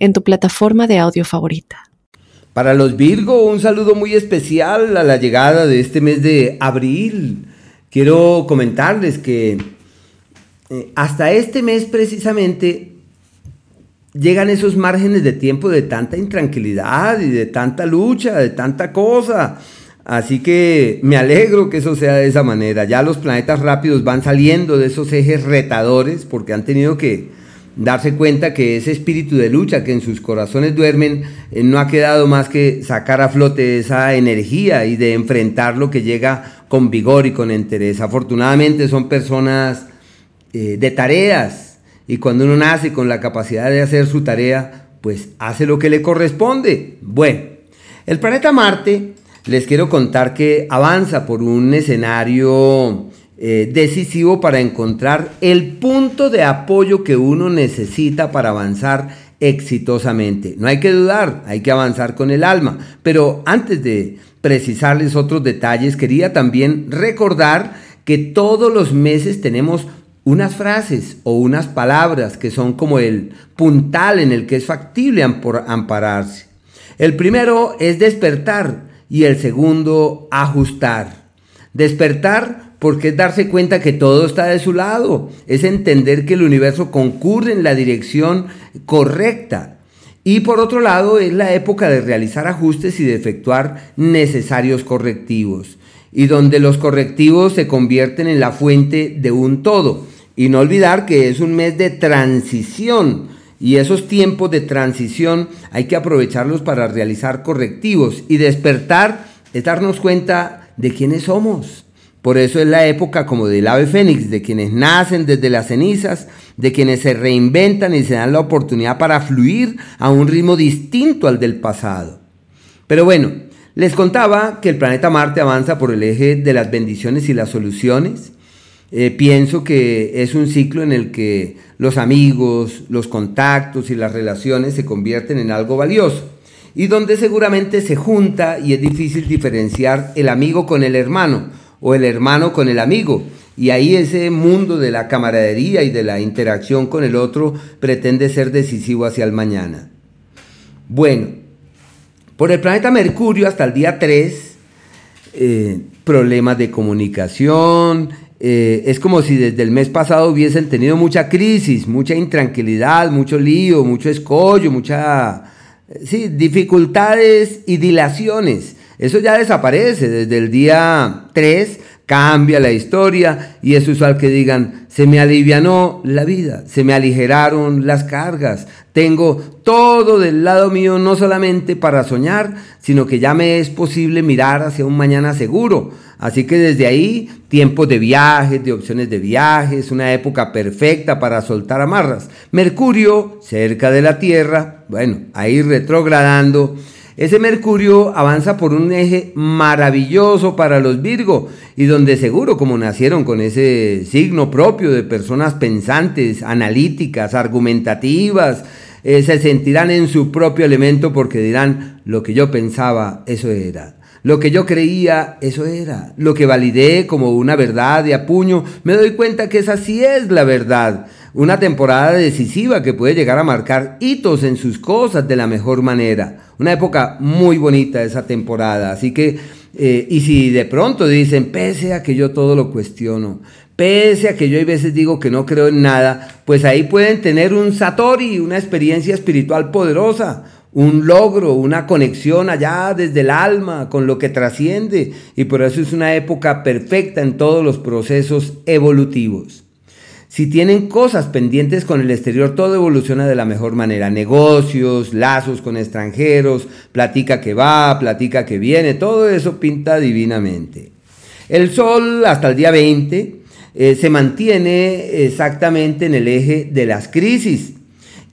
en tu plataforma de audio favorita. Para los Virgo, un saludo muy especial a la llegada de este mes de abril. Quiero comentarles que eh, hasta este mes precisamente llegan esos márgenes de tiempo de tanta intranquilidad y de tanta lucha, de tanta cosa. Así que me alegro que eso sea de esa manera. Ya los planetas rápidos van saliendo de esos ejes retadores porque han tenido que darse cuenta que ese espíritu de lucha que en sus corazones duermen eh, no ha quedado más que sacar a flote esa energía y de enfrentar lo que llega con vigor y con interés. Afortunadamente son personas eh, de tareas y cuando uno nace con la capacidad de hacer su tarea, pues hace lo que le corresponde. Bueno, el planeta Marte, les quiero contar que avanza por un escenario eh, decisivo para encontrar el punto de apoyo que uno necesita para avanzar exitosamente. No hay que dudar, hay que avanzar con el alma. Pero antes de precisarles otros detalles, quería también recordar que todos los meses tenemos unas frases o unas palabras que son como el puntal en el que es factible ampararse. El primero es despertar y el segundo ajustar. Despertar porque es darse cuenta que todo está de su lado, es entender que el universo concurre en la dirección correcta. Y por otro lado, es la época de realizar ajustes y de efectuar necesarios correctivos, y donde los correctivos se convierten en la fuente de un todo. Y no olvidar que es un mes de transición, y esos tiempos de transición hay que aprovecharlos para realizar correctivos y despertar es darnos cuenta de quiénes somos por eso es la época como del ave fénix, de quienes nacen desde las cenizas, de quienes se reinventan y se dan la oportunidad para fluir a un ritmo distinto al del pasado. Pero bueno, les contaba que el planeta Marte avanza por el eje de las bendiciones y las soluciones. Eh, pienso que es un ciclo en el que los amigos, los contactos y las relaciones se convierten en algo valioso y donde seguramente se junta y es difícil diferenciar el amigo con el hermano o el hermano con el amigo. Y ahí ese mundo de la camaradería y de la interacción con el otro pretende ser decisivo hacia el mañana. Bueno, por el planeta Mercurio hasta el día 3, eh, problemas de comunicación, eh, es como si desde el mes pasado hubiesen tenido mucha crisis, mucha intranquilidad, mucho lío, mucho escollo, mucha, sí, dificultades y dilaciones. Eso ya desaparece desde el día 3, cambia la historia y es usual que digan, se me alivianó la vida, se me aligeraron las cargas, tengo todo del lado mío no solamente para soñar, sino que ya me es posible mirar hacia un mañana seguro. Así que desde ahí, tiempos de viajes, de opciones de viajes, una época perfecta para soltar amarras. Mercurio, cerca de la Tierra, bueno, ahí retrogradando ese Mercurio avanza por un eje maravilloso para los Virgo y donde seguro como nacieron con ese signo propio de personas pensantes, analíticas, argumentativas, eh, se sentirán en su propio elemento porque dirán, lo que yo pensaba, eso era. Lo que yo creía, eso era. Lo que validé como una verdad de apuño, me doy cuenta que esa sí es la verdad. Una temporada decisiva que puede llegar a marcar hitos en sus cosas de la mejor manera. Una época muy bonita esa temporada. Así que, eh, y si de pronto dicen, pese a que yo todo lo cuestiono, pese a que yo a veces digo que no creo en nada, pues ahí pueden tener un Satori, una experiencia espiritual poderosa, un logro, una conexión allá desde el alma con lo que trasciende. Y por eso es una época perfecta en todos los procesos evolutivos. Si tienen cosas pendientes con el exterior, todo evoluciona de la mejor manera. Negocios, lazos con extranjeros, platica que va, platica que viene, todo eso pinta divinamente. El Sol hasta el día 20 eh, se mantiene exactamente en el eje de las crisis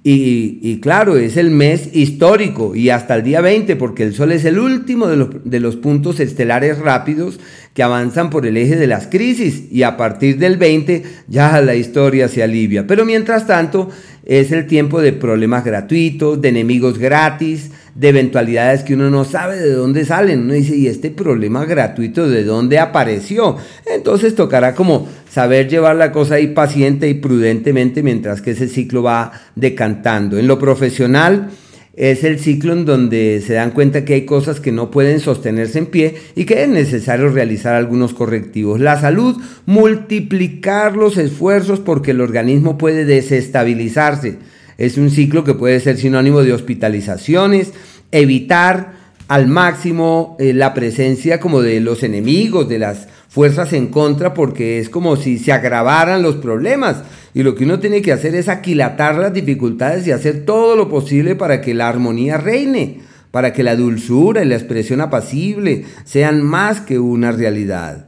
Y, claro, es el mes histórico y hasta el día 20, porque el Sol es el último de los, de los, puntos estelares rápidos que avanzan por el eje de las crisis y a partir del 20 ya la historia se alivia. Pero mientras tanto es el tiempo de problemas gratuitos, de enemigos gratis, de eventualidades que uno no sabe de dónde salen. Uno dice, ¿y este problema gratuito de dónde apareció? Entonces tocará como saber llevar la cosa ahí paciente y prudentemente mientras que ese ciclo va decantando. En lo profesional es el ciclo en donde se dan cuenta que hay cosas que no pueden sostenerse en pie y que es necesario realizar algunos correctivos. La salud, multiplicar los esfuerzos porque el organismo puede desestabilizarse es un ciclo que puede ser sinónimo de hospitalizaciones, evitar al máximo eh, la presencia como de los enemigos, de las fuerzas en contra, porque es como si se agravaran los problemas. Y lo que uno tiene que hacer es aquilatar las dificultades y hacer todo lo posible para que la armonía reine, para que la dulzura y la expresión apacible sean más que una realidad.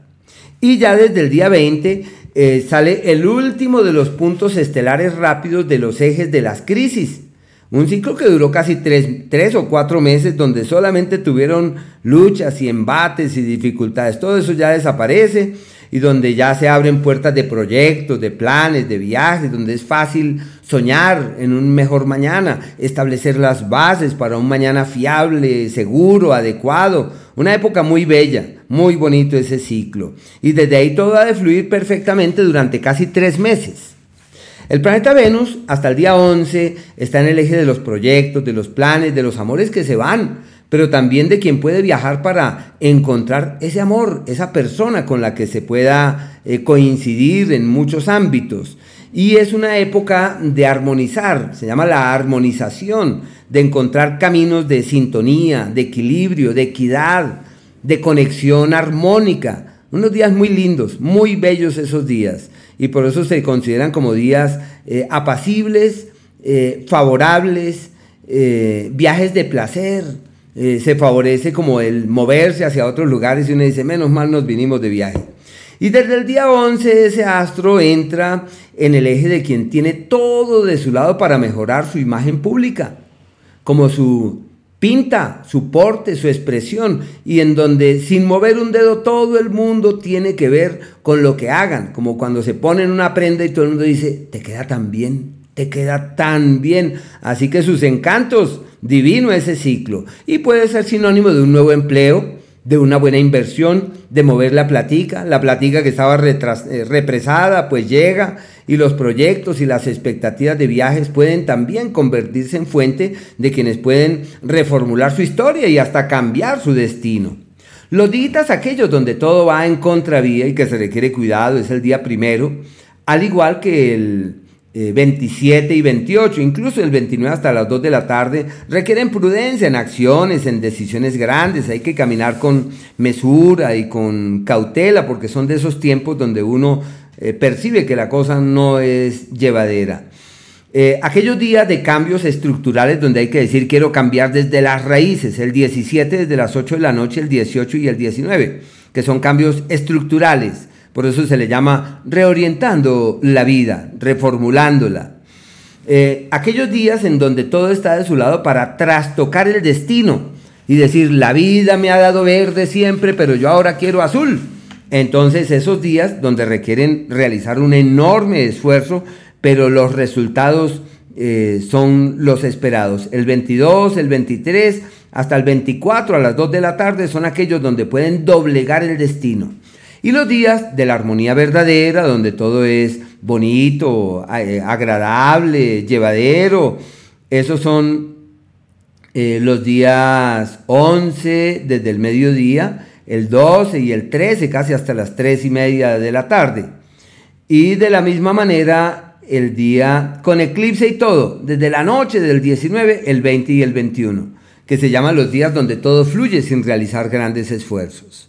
Y ya desde el día 20 eh, sale el último de los puntos estelares rápidos de los ejes de las crisis. Un ciclo que duró casi tres, o cuatro meses, donde solamente tuvieron luchas y embates y dificultades. Todo eso ya desaparece y donde ya se abren puertas de proyectos, de planes, de viajes, donde es fácil soñar en un mejor mañana, establecer las bases para un mañana fiable, seguro, adecuado. Una época muy bella, muy bonito ese ciclo. Y desde ahí todo ha de fluir perfectamente durante casi tres meses. El planeta Venus, hasta el día 11, está en el eje de los proyectos, de los planes, de los amores que se van, pero también de quien puede viajar para encontrar ese amor, esa persona con la que se pueda eh, coincidir en muchos ámbitos. Y es una época de armonizar, se llama la armonización, de encontrar caminos de sintonía, de equilibrio, de equidad, de conexión armónica. Unos días muy lindos, muy bellos esos días. Y por eso se consideran como días eh, apacibles, eh, favorables, viajes de placer, eh, se favorece como el moverse hacia otros lugares y uno dice, menos mal nos vinimos de viaje. Y desde el día 11 ese astro entra en el eje de quien tiene todo de su lado para mejorar su imagen pública, como su pinta, su porte, su expresión, y en donde sin mover un dedo todo el mundo tiene que ver con lo que hagan, como cuando se ponen una prenda y todo el mundo dice, te queda tan bien, te queda tan bien. Así que sus encantos divino ese ciclo y puede ser sinónimo de un nuevo empleo, de una buena inversión, de mover la platica, la platica que estaba eh, represada pues llega y los proyectos y las expectativas de viajes pueden también convertirse en fuente de quienes pueden reformular su historia y hasta cambiar su destino. Los días aquellos donde todo va en contravía y que se requiere cuidado es el día primero, al igual que el 27 eh, y 28, incluso el 29 hasta las 2 de la tarde, requieren prudencia en acciones, en decisiones grandes. Hay que caminar con mesura y con cautela porque son de esos tiempos donde uno eh, percibe que la cosa no es llevadera. Eh, aquellos días de cambios estructurales donde hay que decir quiero cambiar desde las raíces, el 17 desde las 8 de la noche, el 18 y el 19, que son cambios estructurales por eso se le llama reorientando la vida, reformulándola. Eh, aquellos días en donde todo está de su lado para trastocar el destino y decir, la vida me ha dado verde siempre, pero yo ahora quiero azul. Entonces esos días donde requieren realizar un enorme esfuerzo, pero los resultados eh, son los esperados. El 22, el 23, hasta el 24 a las 2 de la tarde son aquellos donde pueden doblegar el destino. Y los días de la armonía verdadera, donde todo es bonito, eh, agradable, llevadero, esos son eh, los días 11 desde el mediodía, el 12 y el 13, casi hasta las 3 y media de la tarde. Y de la misma manera, el día con eclipse y todo, desde la noche del 19, el 20 y el 21, que se llaman los días donde todo fluye sin realizar grandes esfuerzos.